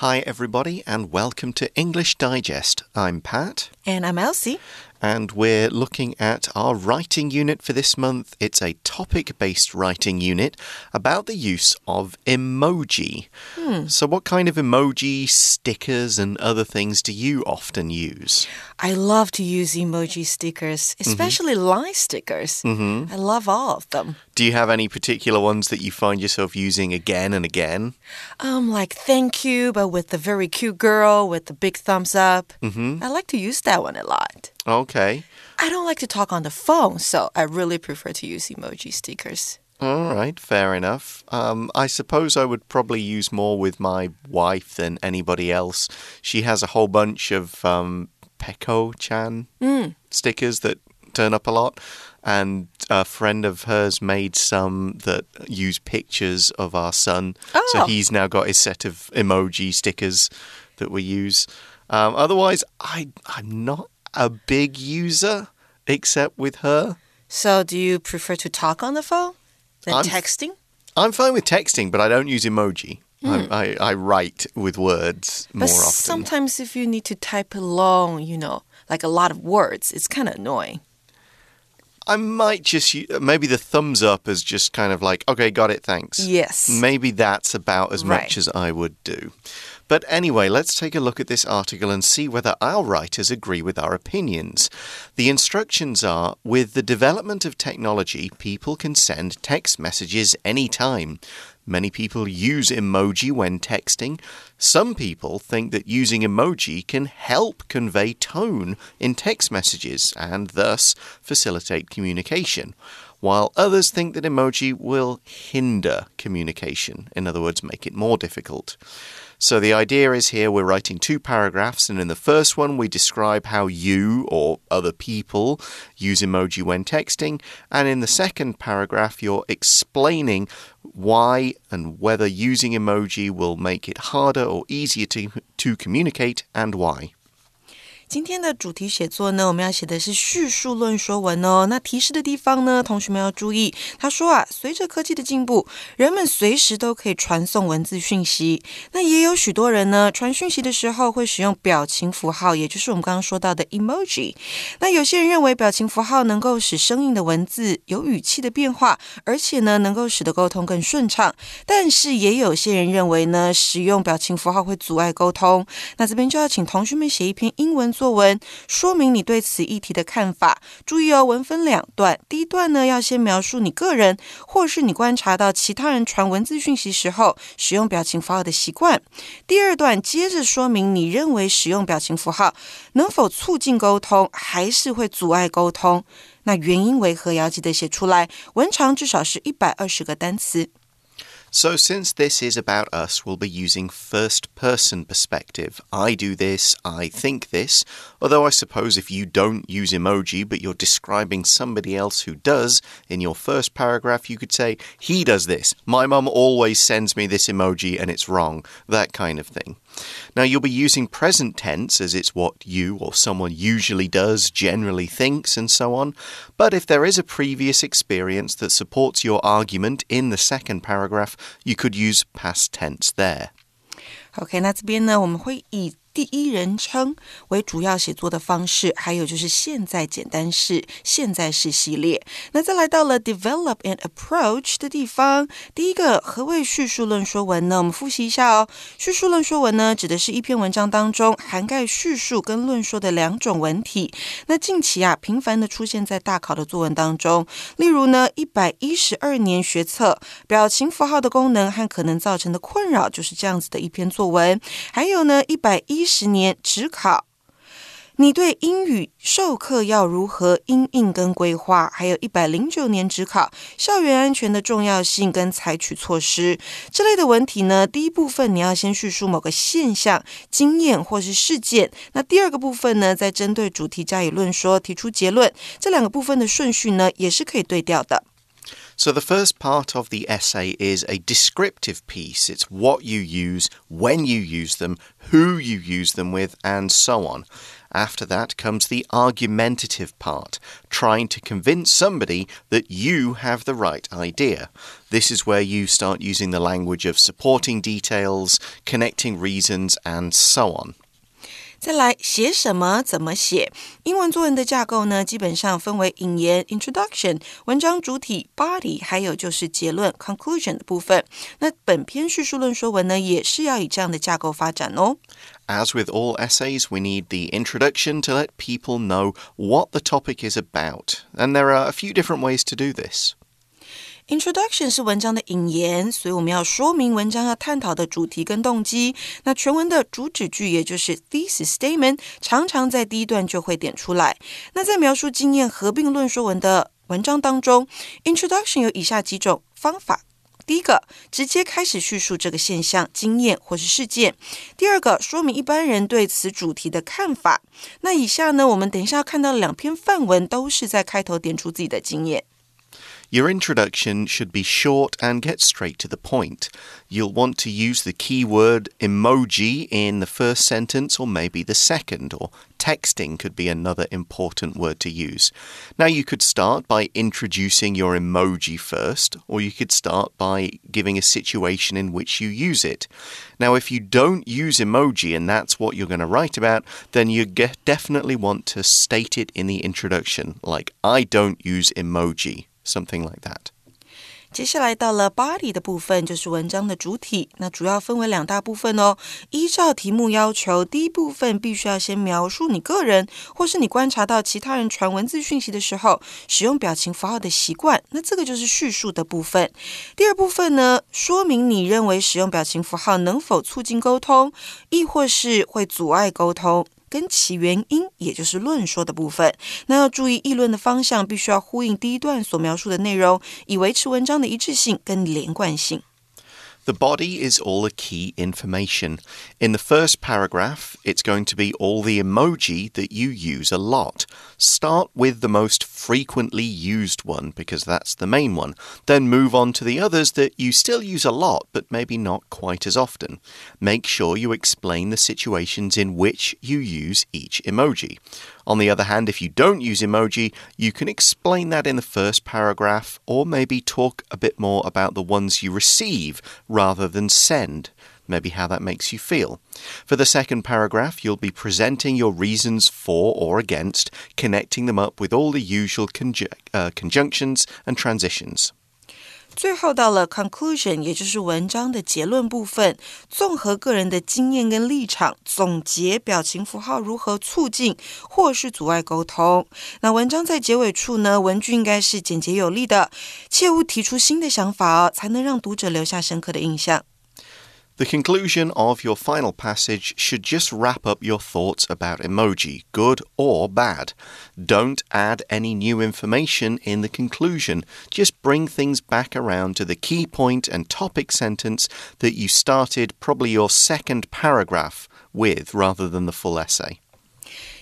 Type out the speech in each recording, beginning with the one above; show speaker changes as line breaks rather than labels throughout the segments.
Hi, everybody, and welcome to English Digest. I'm Pat.
And I'm Elsie.
And we're looking at our writing unit for this month. It's a topic based writing unit about the use of emoji.
Hmm.
So, what kind of emoji, stickers, and other things do you often use?
I love to use emoji stickers,
Mm-hmm.
especially line stickers. I love all of them.
Do you have any particular ones that you find yourself using again and again?
Um, like thank you, but with the very cute girl with the big thumbs up.
Mm-hmm.
I like to use that one a lot.
Okay.
I don't like to talk on the phone, so I really prefer to use emoji stickers.
All right, fair enough. Um, I suppose I would probably use more with my wife than anybody else. She has a whole bunch of um, Peko chan stickers that turn up a lot. And a friend of hers made some that use pictures of our son.
Oh.
So he's now got his set of emoji stickers that we use. Um, otherwise, I, I'm not a big user except with her.
So, do you prefer to talk on the phone than
I'm-
texting?
I'm fine with texting, but I don't use emoji. I, hmm. I, I write with words more
But
often.
sometimes if you need to type long, you know, like a lot of words, it's kind of annoying.
I might just maybe the thumbs up is just kind of like, okay, got it, thanks.
Yes.
Maybe that's about as much as I would do. But anyway, let's take a look at this article and see whether our writers agree with our opinions. The instructions are with the development of technology, people can send text messages anytime. Many people use emoji when texting. Some people think that using emoji can help convey tone in text messages and thus facilitate communication while others think that emoji will hinder communication, in other words, make it more difficult. So the idea is here we're writing two paragraphs, and in the first one, we describe how you or other people use emoji when texting, and in the second paragraph, you're explaining why and whether using emoji will make it harder or easier to, to communicate and why.
今天的主题写作呢，我们要写的是叙述论说文哦。那提示的地方呢，同学们要注意。他说啊，随着科技的进步，人们随时都可以传送文字讯息。那也有许多人呢，传讯息的时候会使用表情符号，也就是我们刚刚说到的 emoji。那有些人认为表情符号能够使生硬的文字有语气的变化，而且呢，能够使得沟通更顺畅。但是也有些人认为呢，使用表情符号会阻碍沟通。那这边就要请同学们写一篇英文作文，说明你对此议题的看法。注意哦，文分两段，第一段呢要先描述你个人，或是你观察到其他人传文字讯息时候使用表情符号的习惯。第二段接着说明你认为使用表情符号能否促进沟通，还是会阻碍沟通。那原因为何？要记得写出来。文长至少是一百二十个单词。
So, since this is about us, we'll be using first person perspective. I do this, I think this. Although, I suppose if you don't use emoji but you're describing somebody else who does, in your first paragraph, you could say, He does this. My mum always sends me this emoji and it's wrong. That kind of thing. Now, you'll be using present tense as it's what you or someone usually does, generally thinks, and so on. But if there is a previous experience that supports your argument in the second paragraph, you could use past tense there.
OK，那这边呢，我们会以 第一人称为主要写作的方式，还有就是现在简单式、现在式系列。那再来到了 develop and approach 的地方，第一个何谓叙述论说文呢？我们复习一下哦。叙述论说文呢，指的是一篇文章当中涵盖叙述跟论说的两种文体。那近期啊，频繁的出现在大考的作文当中。例如呢，一百一十二年学测表情符号的功能和可能造成的困扰，就是这样子的一篇作文。还有呢，一百一十年只考。你对英语授课要如何因应跟规划？还有一百零九年只考校园安全的重要性跟采取措施这类的文体呢？第一部分你要先叙述某个现象、经验或是事件，那第二个部分呢，再针对主题加以论说，提出结论。这两个部分的顺序呢，也是可以对调的。
So, the first part of the essay is a descriptive piece. It's what you use, when you use them, who you use them with, and so on. After that comes the argumentative part, trying to convince somebody that you have the right idea. This is where you start using the language of supporting details, connecting reasons, and so on.
再来写什么？怎么写？英文作文的架构呢，基本上分为引言 （introduction）、文章主体 （body），还有就是结论 （conclusion） 的部分。那本篇叙述论说文呢，也是要以这样的架构发展哦。
As with all essays, we need the introduction to let people know what the topic is about, and there are a few different ways to do this.
Introduction 是文章的引言，所以我们要说明文章要探讨的主题跟动机。那全文的主旨句，也就是 thesis statement，常常在第一段就会点出来。那在描述经验合并论说文的文章当中，Introduction 有以下几种方法：第一个，直接开始叙述这个现象、经验或是事件；第二个，说明一般人对此主题的看法。那以下呢，我们等一下要看到两篇范文，都是在开头点出自己的经验。
Your introduction should be short and get straight to the point. You'll want to use the keyword emoji in the first sentence or maybe the second, or texting could be another important word to use. Now, you could start by introducing your emoji first, or you could start by giving a situation in which you use it. Now, if you don't use emoji and that's what you're going to write about, then you definitely want to state it in the introduction, like, I don't use emoji something like that.
接下来到了 body 的部分，就是文章的主体。那主要分为两大部分哦。依照题目要求，第一部分必须要先描述你个人，或是你观察到其他人传文字讯息的时候使用表情符号的习惯。那这个就是叙述的部分。第二部分呢，说明你认为使用表情符号能否促进沟通，亦或是会阻碍沟通。跟其原因，也就是论说的部分。那要注意议论的方向，必须要呼应第一段所描述的内容，以维持文章的一致性跟连贯性。
The body is all the key information. In the first paragraph, it's going to be all the emoji that you use a lot. Start with the most frequently used one because that's the main one. Then move on to the others that you still use a lot but maybe not quite as often. Make sure you explain the situations in which you use each emoji. On the other hand, if you don't use emoji, you can explain that in the first paragraph or maybe talk a bit more about the ones you receive rather than send. Maybe how that makes you feel. For the second paragraph, you'll be presenting your reasons for or against, connecting them up with all the usual conju uh, conjunctions and transitions.
最后到了 conclusion，也就是文章的结论部分，综合个人的经验跟立场，总结表情符号如何促进或是阻碍沟通。那文章在结尾处呢，文句应该是简洁有力的，切勿提出新的想法哦，才能让读者留下深刻的印象。
The conclusion of your final passage should just wrap up your thoughts about emoji, good or bad. Don't add any new information in the conclusion. Just bring things back around to the key point and topic sentence that you started probably your second paragraph with rather than the full essay.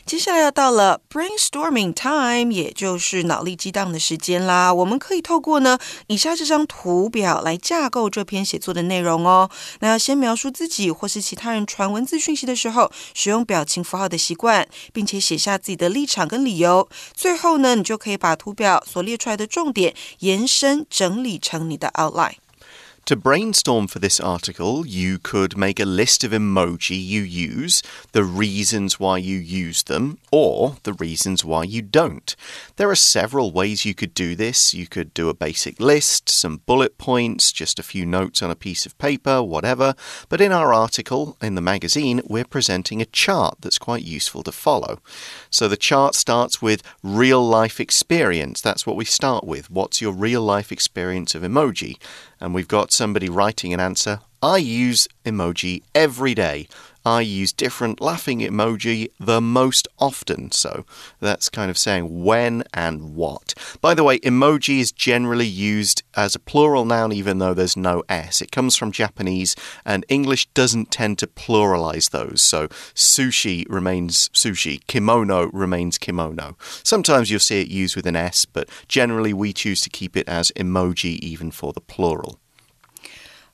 接下来要到了 brainstorming time，也就是脑力激荡的时间啦。我们可以透过呢以下这张图表来架构这篇写作的内容哦。那要先描述自己或是其他人传文字讯息的时候使用表情符号的习惯，并且写下自己的立场跟理由。最后呢，你就可以把图表所列出来的重点延伸整理成你的 outline。
To brainstorm for this article, you could make a list of emoji you use, the reasons why you use them, or the reasons why you don't. There are several ways you could do this. You could do a basic list, some bullet points, just a few notes on a piece of paper, whatever. But in our article in the magazine, we're presenting a chart that's quite useful to follow. So the chart starts with real life experience. That's what we start with. What's your real life experience of emoji? And we've got somebody writing an answer. I use emoji every day. I use different laughing emoji the most often. So that's kind of saying when and what. By the way, emoji is generally used as a plural noun even though there's no S. It comes from Japanese and English doesn't tend to pluralize those. So sushi remains sushi, kimono remains kimono. Sometimes you'll see it used with an S, but generally we choose to keep it as emoji even for the plural.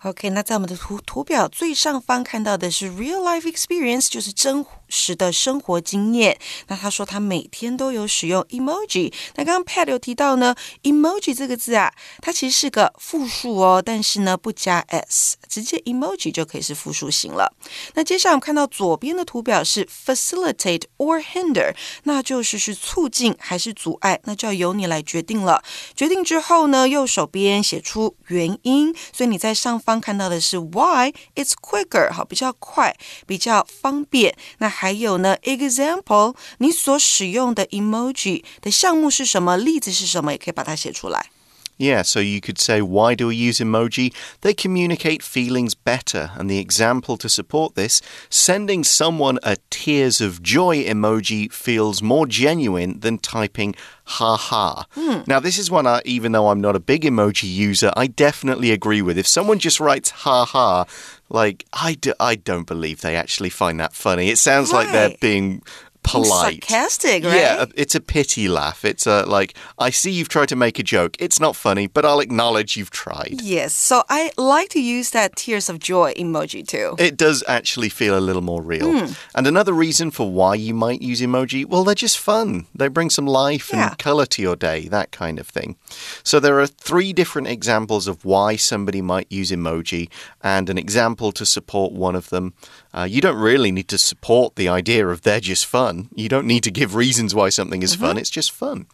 OK，那在我们的图图表最上方看到的是 real life experience，就是真实的生活经验。那他说他每天都有使用 emoji。那刚刚 Pat 有提到呢，emoji 这个字啊，它其实是个复数哦，但是呢不加 s，直接 emoji 就可以是复数型了。那接下来我们看到左边的图表是 facilitate or hinder，那就是是促进还是阻碍，那就要由你来决定了。决定之后呢，右手边写出原因，所以你在上方。看到的是 why it's quicker，好，比较快，比较方便。那还还有呢，example，你所使用的 emoji 的项目是什么？例子是什么？也可以把它写出来。
Yeah, so you could say, why do we use emoji? They communicate feelings better. And the example to support this sending someone a tears of joy emoji feels more genuine than typing ha ha.
Mm.
Now, this is one I, even though I'm not a big emoji user, I definitely agree with. If someone just writes ha ha, like, I, do, I don't believe they actually find that funny. It sounds
right.
like they're being polite.
Sarcastic, right?
Yeah, it's a pity laugh. It's a like, I see you've tried to make a joke. It's not funny, but I'll acknowledge you've tried.
Yes, so I like to use that tears of joy emoji too.
It does actually feel a little more real.
Mm.
And another reason for why you might use emoji, well, they're just fun. They bring some life
yeah.
and color to your day, that kind of thing. So there are three different examples of why somebody might use emoji and an example to support one of them Uh, you don't really need to support the idea of they're just fun. You don't need to give reasons why something is mm -hmm. fun, it's just fun.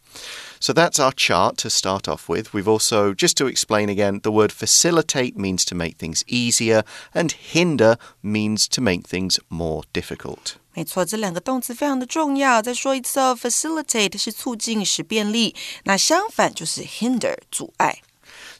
So that's our chart to start off with. We've also, just to explain again, the word facilitate means to make things easier, and hinder means to make things more difficult.
没错，这两个动词非常的重要。再说一次哦，facilitate 是促进、使便利，那相反就是 hinder 阻碍。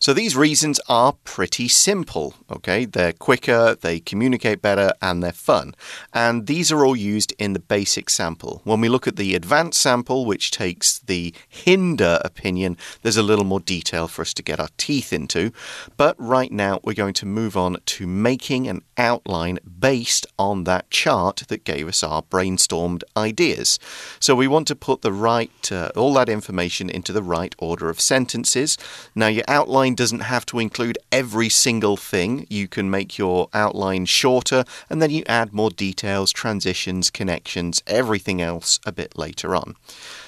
So these reasons are pretty simple, okay? They're quicker, they communicate better, and they're fun. And these are all used in the basic sample. When we look at the advanced sample, which takes the hinder opinion, there's a little more detail for us to get our teeth into. But right now, we're going to move on to making an outline based on that chart that gave us our brainstormed ideas. So we want to put the right, uh, all that information into the right order of sentences. Now, your outline outline doesn't have to include every single thing. You can make your outline shorter and then you add more details, transitions, connections, everything else a bit later on.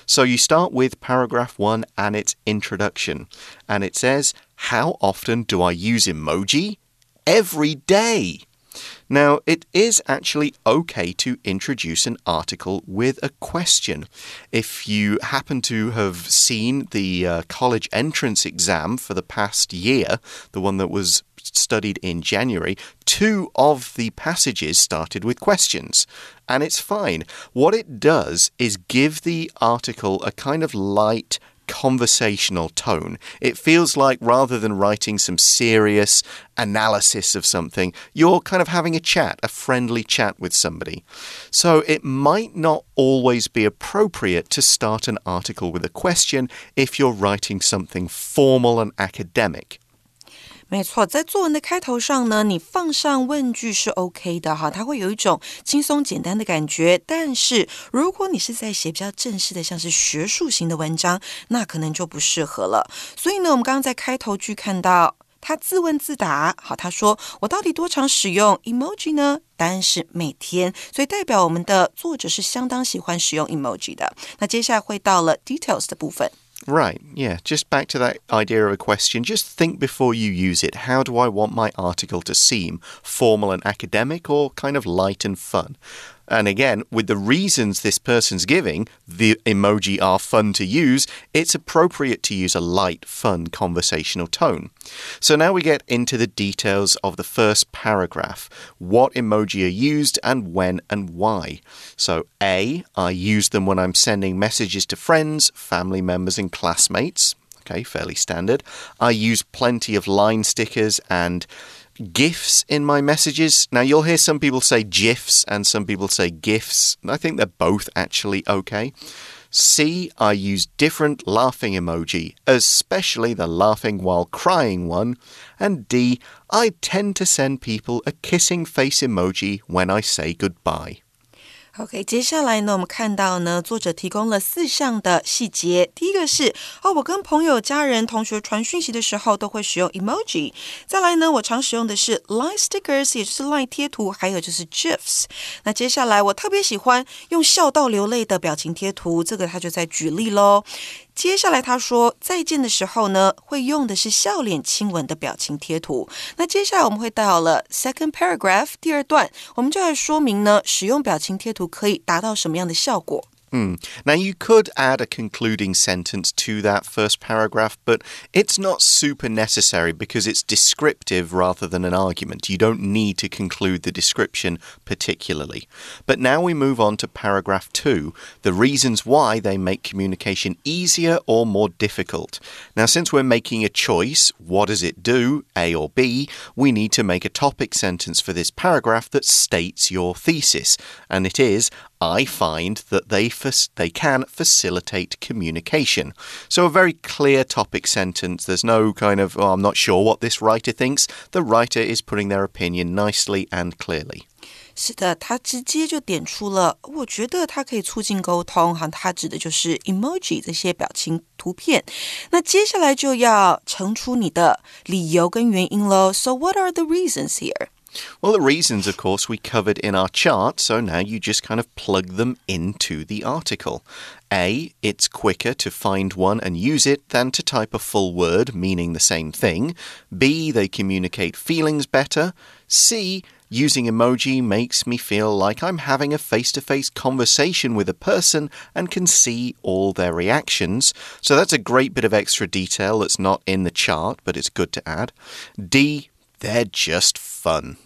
So you start with paragraph one and its introduction. And it says, How often do I use emoji? Every day. Now, it is actually okay to introduce an article with a question. If you happen to have seen the uh, college entrance exam for the past year, the one that was studied in January, two of the passages started with questions. And it's fine. What it does is give the article a kind of light, conversational tone. It feels like rather than writing some serious analysis of something, you're kind of having a chat, a friendly chat with somebody. So it might not always be appropriate to start an article with a question if you're writing something formal and academic.
没错，在作文的开头上呢，你放上问句是 OK 的哈，它会有一种轻松简单的感觉。但是如果你是在写比较正式的，像是学术型的文章，那可能就不适合了。所以呢，我们刚刚在开头句看到他自问自答，好，他说我到底多常使用 emoji 呢？答案是每天，所以代表我们的作者是相当喜欢使用 emoji 的。那接下来会到了 details 的部分。
Right, yeah. Just back to that idea of a question. Just think before you use it. How do I want my article to seem? Formal and academic or kind of light and fun? And again, with the reasons this person's giving, the emoji are fun to use, it's appropriate to use a light, fun conversational tone. So now we get into the details of the first paragraph. What emoji are used and when and why. So, A, I use them when I'm sending messages to friends, family members, and classmates. Okay, fairly standard. I use plenty of line stickers and GIFs in my messages. Now, you'll hear some people say GIFs and some people say GIFs. I think they're both actually okay. C, I use different laughing emoji, especially the laughing while crying one. And D, I tend to send people a kissing face emoji when I say goodbye.
OK，接下来呢，我们看到呢，作者提供了四项的细节。第一个是哦，我跟朋友、家人、同学传讯息的时候都会使用 emoji。再来呢，我常使用的是 line stickers，也就是 line 贴图，还有就是 gifs。那接下来我特别喜欢用笑到流泪的表情贴图，这个他就在举例喽。接下来他说再见的时候呢，会用的是笑脸亲吻的表情贴图。那接下来我们会到了 second paragraph 第二段，我们就来说明呢，使用表情贴图可以达到什么样的效果。
Hmm. Now, you could add a concluding sentence to that first paragraph, but it's not super necessary because it's descriptive rather than an argument. You don't need to conclude the description particularly. But now we move on to paragraph two the reasons why they make communication easier or more difficult. Now, since we're making a choice, what does it do, A or B, we need to make a topic sentence for this paragraph that states your thesis. And it is I find that they they can facilitate communication. So a very clear topic sentence. There's no kind of oh, I'm not sure what this writer thinks. The writer is putting their opinion nicely and clearly.
是的，他直接就点出了，我觉得它可以促进沟通。哈，它指的就是 emoji 这些表情图片。那接下来就要呈出你的理由跟原因喽。So what are the reasons here?
Well, the reasons, of course, we covered in our chart, so now you just kind of plug them into the article. A, it's quicker to find one and use it than to type a full word meaning the same thing. B, they communicate feelings better. C, using emoji makes me feel like I'm having a face to face conversation with a person and can see all their reactions. So that's a great bit of extra detail that's not in the chart, but it's good to add. D, they're just fun.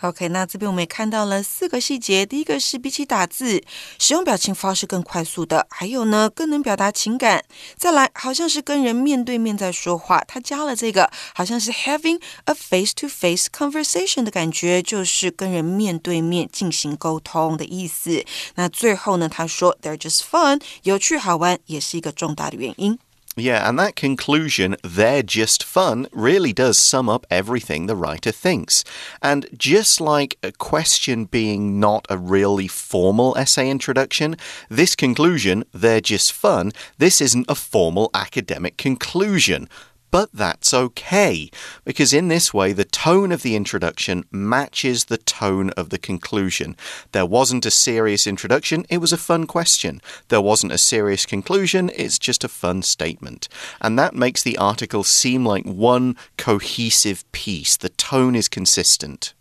OK，那这边我们也看到了四个细节。第一个是比起打字，使用表情符号是更快速的，还有呢，更能表达情感。再来，好像是跟人面对面在说话，他加了这个，好像是 having a face-to-face conversation 的感觉，就是跟人面对面进行沟通的意思。那最后呢，他说 they're just fun，有趣好玩，也是一个重大的原因。
Yeah, and that conclusion, they're just fun, really does sum up everything the writer thinks. And just like a question being not a really formal essay introduction, this conclusion, they're just fun, this isn't a formal academic conclusion But that's okay, because in this way, the tone of the introduction matches the tone of the conclusion. There wasn't a serious introduction, it was a fun question. There wasn't a serious conclusion, it's just a fun statement. And that makes the article seem like one cohesive piece. The tone is consistent.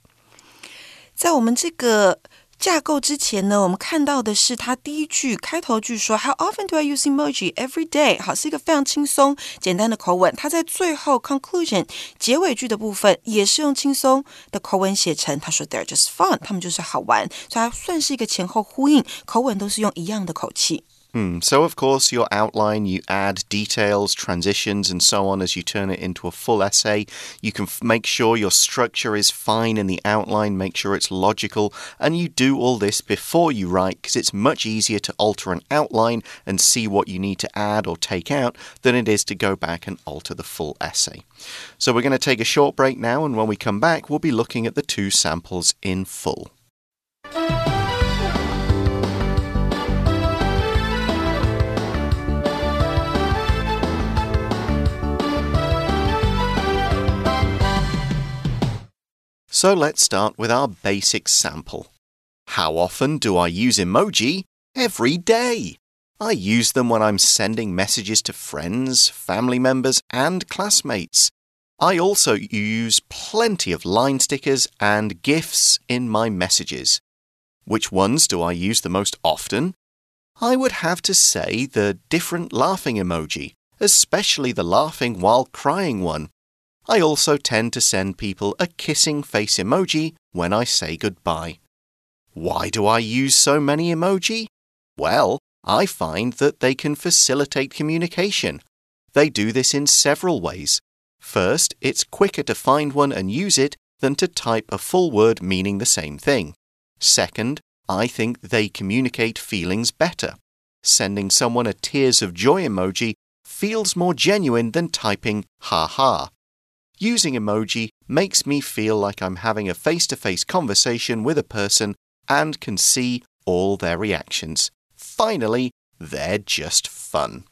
在我们这个 架构之前呢，我们看到的是它第一句开头句说 How often do I use emoji every day？好，是一个非常轻松简单的口吻。它在最后 conclusion 结尾句的部分也是用轻松的口吻写成。他说 They're just fun，他们就是好玩，所以它算是一个前后呼应，口吻都是用一样的口气。
Hmm. So, of course, your outline, you add details, transitions, and so on as you turn it into a full essay. You can make sure your structure is fine in the outline, make sure it's logical, and you do all this before you write because it's much easier to alter an outline and see what you need to add or take out than it is to go back and alter the full essay. So, we're going to take a short break now, and when we come back, we'll be looking at the two samples in full. So let's start with our basic sample. How often do I use emoji? Every day. I use them when I'm sending messages to friends, family members, and classmates. I also use plenty of line stickers and GIFs in my messages. Which ones do I use the most often? I would have to say the different laughing emoji, especially the laughing while crying one. I also tend to send people a kissing face emoji when I say goodbye. Why do I use so many emoji? Well, I find that they can facilitate communication. They do this in several ways. First, it's quicker to find one and use it than to type a full word meaning the same thing. Second, I think they communicate feelings better. Sending someone a tears of joy emoji feels more genuine than typing ha ha. Using emoji makes me feel like I'm having a face to face conversation with a person and can see all their reactions. Finally, they're just fun.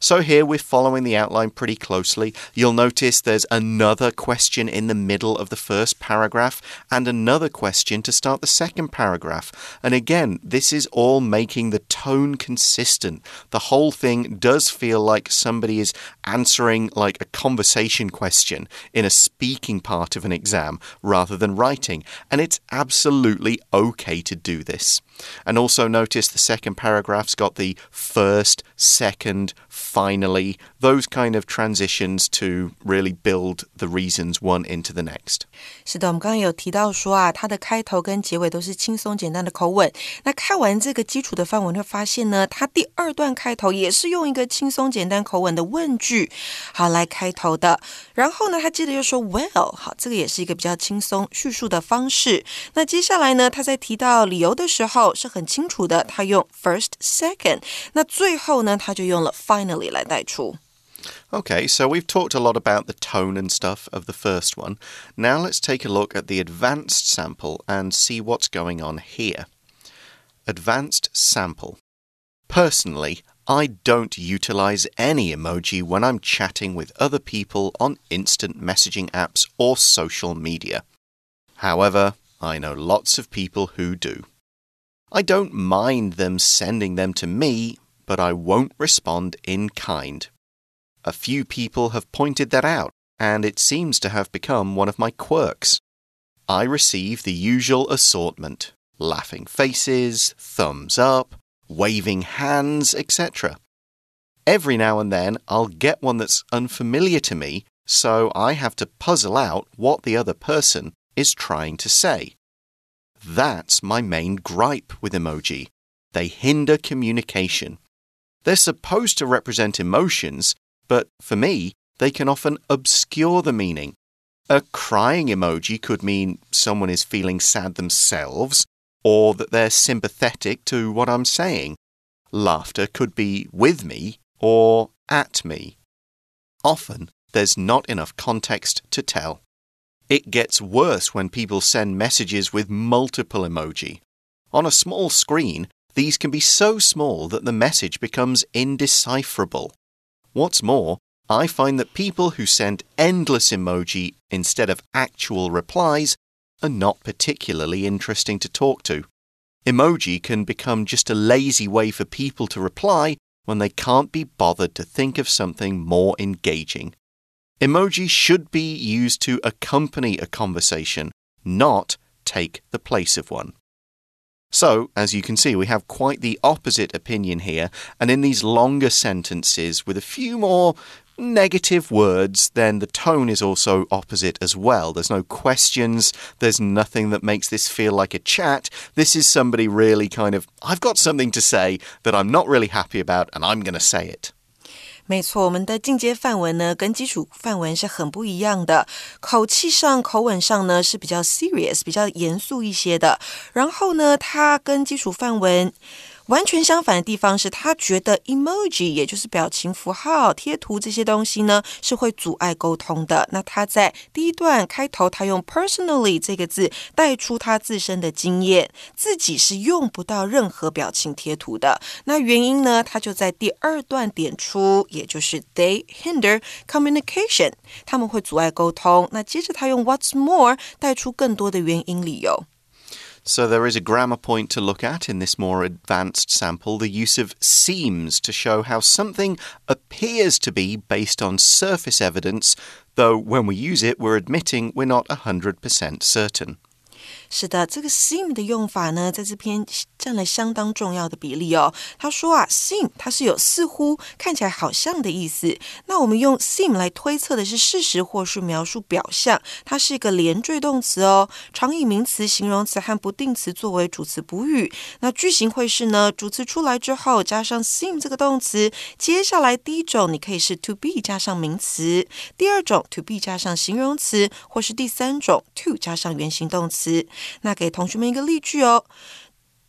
So here we're following the outline pretty closely. You'll notice there's another question in the middle of the first paragraph and another question to start the second paragraph. And again, this is all making the tone consistent. The whole thing does feel like somebody is answering like a conversation question in a speaking part of an exam rather than writing. And it's absolutely okay to do this. And also notice the second paragraph's got the first, second, finally, those kind of transitions to really build the reasons one into the next.
是的，我们刚刚有提到说啊，它的开头跟结尾都是轻松简单的口吻。那看完这个基础的范文，会发现呢，它第二段开头也是用一个轻松简单口吻的问句，好来开头的。然后呢，他接着又说 Well，好，这个也是一个比较轻松叙述的方式。那接下来呢，他在提到理由的时候是很清楚的，他用 first second。那最后呢，他就用了 finally 来带出。
Okay, so we've talked a lot about the tone and stuff of the first one. Now let's take a look at the advanced sample and see what's going on here. Advanced sample. Personally, I don't utilize any emoji when I'm chatting with other people on instant messaging apps or social media. However, I know lots of people who do. I don't mind them sending them to me, but I won't respond in kind. A few people have pointed that out, and it seems to have become one of my quirks. I receive the usual assortment laughing faces, thumbs up, waving hands, etc. Every now and then I'll get one that's unfamiliar to me, so I have to puzzle out what the other person is trying to say. That's my main gripe with emoji. They hinder communication. They're supposed to represent emotions, but for me, they can often obscure the meaning. A crying emoji could mean someone is feeling sad themselves or that they're sympathetic to what I'm saying. Laughter could be with me or at me. Often, there's not enough context to tell. It gets worse when people send messages with multiple emoji. On a small screen, these can be so small that the message becomes indecipherable. What's more, I find that people who send endless emoji instead of actual replies are not particularly interesting to talk to. Emoji can become just a lazy way for people to reply when they can't be bothered to think of something more engaging. Emoji should be used to accompany a conversation, not take the place of one. So, as you can see, we have quite the opposite opinion here, and in these longer sentences with a few more negative words, then the tone is also opposite as well. There's no questions, there's nothing that makes this feel like a chat. This is somebody really kind of, I've got something to say that I'm not really happy about, and I'm going to say it.
没错，我们的进阶范文呢，跟基础范文是很不一样的。口气上、口吻上呢是比较 serious、比较严肃一些的。然后呢，它跟基础范文。完全相反的地方是他觉得 emoji 也就是表情符号、贴图这些东西呢是会阻碍沟通的。那他在第一段开头，他用 personally 这个字带出他自身的经验，自己是用不到任何表情贴图的。那原因呢，他就在第二段点出，也就是 they hinder communication，他们会阻碍沟通。那接着他用 what's more 带出更多的原因理由。
So there is a grammar point to look at in this more advanced sample the use of seems to show how something appears to be based on surface evidence, though when we use it, we're admitting we're not 100% certain.
是的，这个 seem 的用法呢，在这篇占了相当重要的比例哦。他说啊，seem 它是有似乎、看起来好像的意思。那我们用 seem 来推测的是事实或是描述表象，它是一个连缀动词哦，常以名词、形容词和不定词作为主词补语。那句型会是呢，主词出来之后加上 seem 这个动词，接下来第一种你可以是 to be 加上名词，第二种 to be 加上形容词，或是第三种 to 加上原形动词。那给同学们一个例句哦。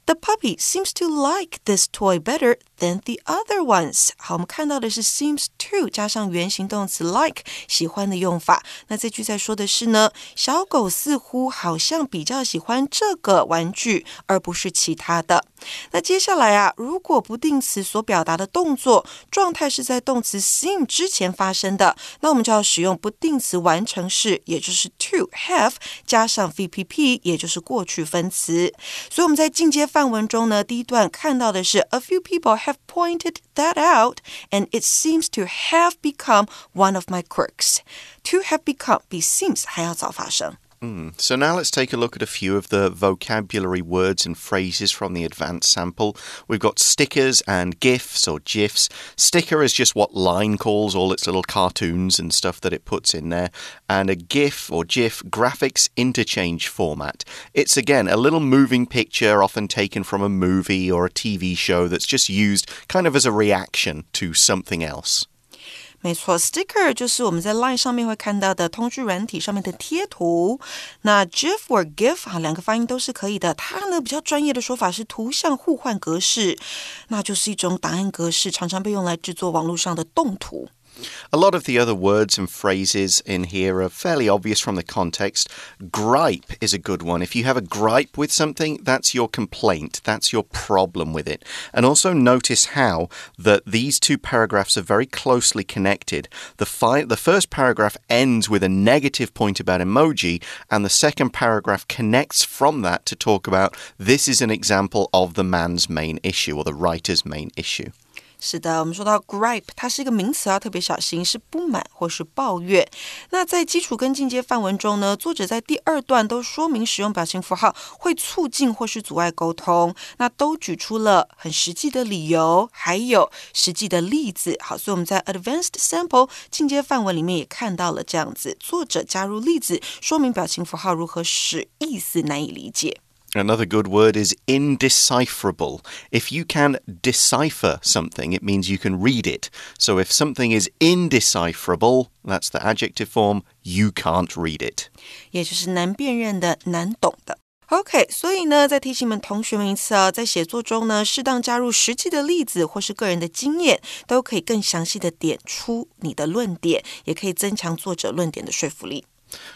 The puppy seems to like this toy better than the other ones。好，我们看到的是 seems to 加上原形动词 like 喜欢的用法。那这句在说的是呢，小狗似乎好像比较喜欢这个玩具，而不是其他的。那接下来啊，如果不定词所表达的动作状态是在动词 seem 之前发生的，那我们就要使用不定词完成式，也就是 to have 加上 VPP，也就是过去分词。所以我们在进阶文中呢，第一段看到的是 A few people have pointed that out, and it seems to have become one of my quirks. To have become 比 seems 还要早发生。
Mm. So now let's take a look at a few of the vocabulary words and phrases from the advanced sample. We've got stickers and GIFs or GIFs. Sticker is just what Line calls all its little cartoons and stuff that it puts in there. And a GIF or GIF, graphics interchange format. It's again a little moving picture, often taken from a movie or a TV show that's just used kind of as a reaction to something else.
没错，sticker 就是我们在 Line 上面会看到的通讯软体上面的贴图。那 GIF 或 GIF 啊，两个发音都是可以的。它呢比较专业的说法是图像互换格式，那就是一种档案格式，常常被用来制作网络上的动图。
A lot of the other words and phrases in here are fairly obvious from the context. Gripe is a good one. If you have a gripe with something, that's your complaint, that's your problem with it. And also notice how that these two paragraphs are very closely connected. The, the first paragraph ends with a negative point about emoji, and the second paragraph connects from that to talk about this is an example of the man's main issue or the writer's main issue.
是的，我们说到 gripe，它是一个名词，要特别小心，是不满或是抱怨。那在基础跟进阶范文中呢，作者在第二段都说明使用表情符号会促进或是阻碍沟通，那都举出了很实际的理由，还有实际的例子。好，所以我们在 advanced sample 进阶范文里面也看到了这样子，作者加入例子说明表情符号如何使意思难以理解。
Another good word is indecipherable. If you can decipher something, it means you can read it. So if something is indecipherable, that's the adjective form, you can't read it.
也就是难辨认的、难懂的。OK，所以呢，再提醒们同学们一次啊，在写作中呢，适当加入实际的例子或是个人的经验，都可以更详细的点出你的论点，也可以增强作者论点的说服力。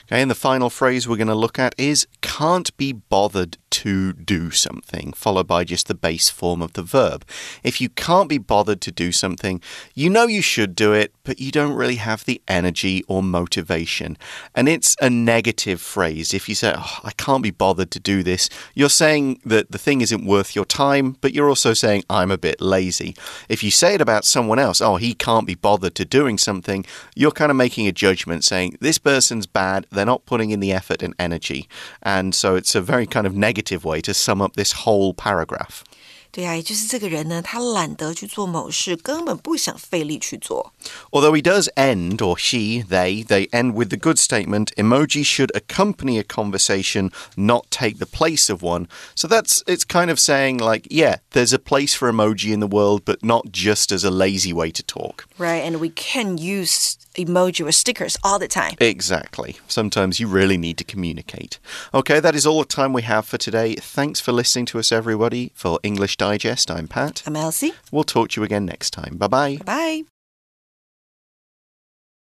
Okay, and the final phrase we're going to look at is can't be bothered to do something, followed by just the base form of the verb. If you can't be bothered to do something, you know you should do it, but you don't really have the energy or motivation. And it's a negative phrase. If you say, oh, I can't be bothered to do this, you're saying that the thing isn't worth your time, but you're also saying, I'm a bit lazy. If you say it about someone else, oh, he can't be bothered to doing something, you're kind of making a judgment saying, this person's bad, they're not putting in the effort and energy. And so it's a very kind of negative negative way to sum up this whole paragraph.
对呀、啊，也就是这个人呢，他懒得去做某事，根本不想费力去做。
Although he does end, or she, they, they end with the good statement emoji should accompany a conversation, not take the place of one. So that's, it's kind of saying, like, yeah, there's a place for emoji in the world, but not just as a lazy way to talk.
Right, and we can use emoji or stickers all the time.
Exactly. Sometimes you really need to communicate. Okay, that is all the time we have for today. Thanks for listening to us, everybody. For English Digest, I'm Pat.
I'm Elsie.
We'll talk to you again next time. Bye bye.
Bye.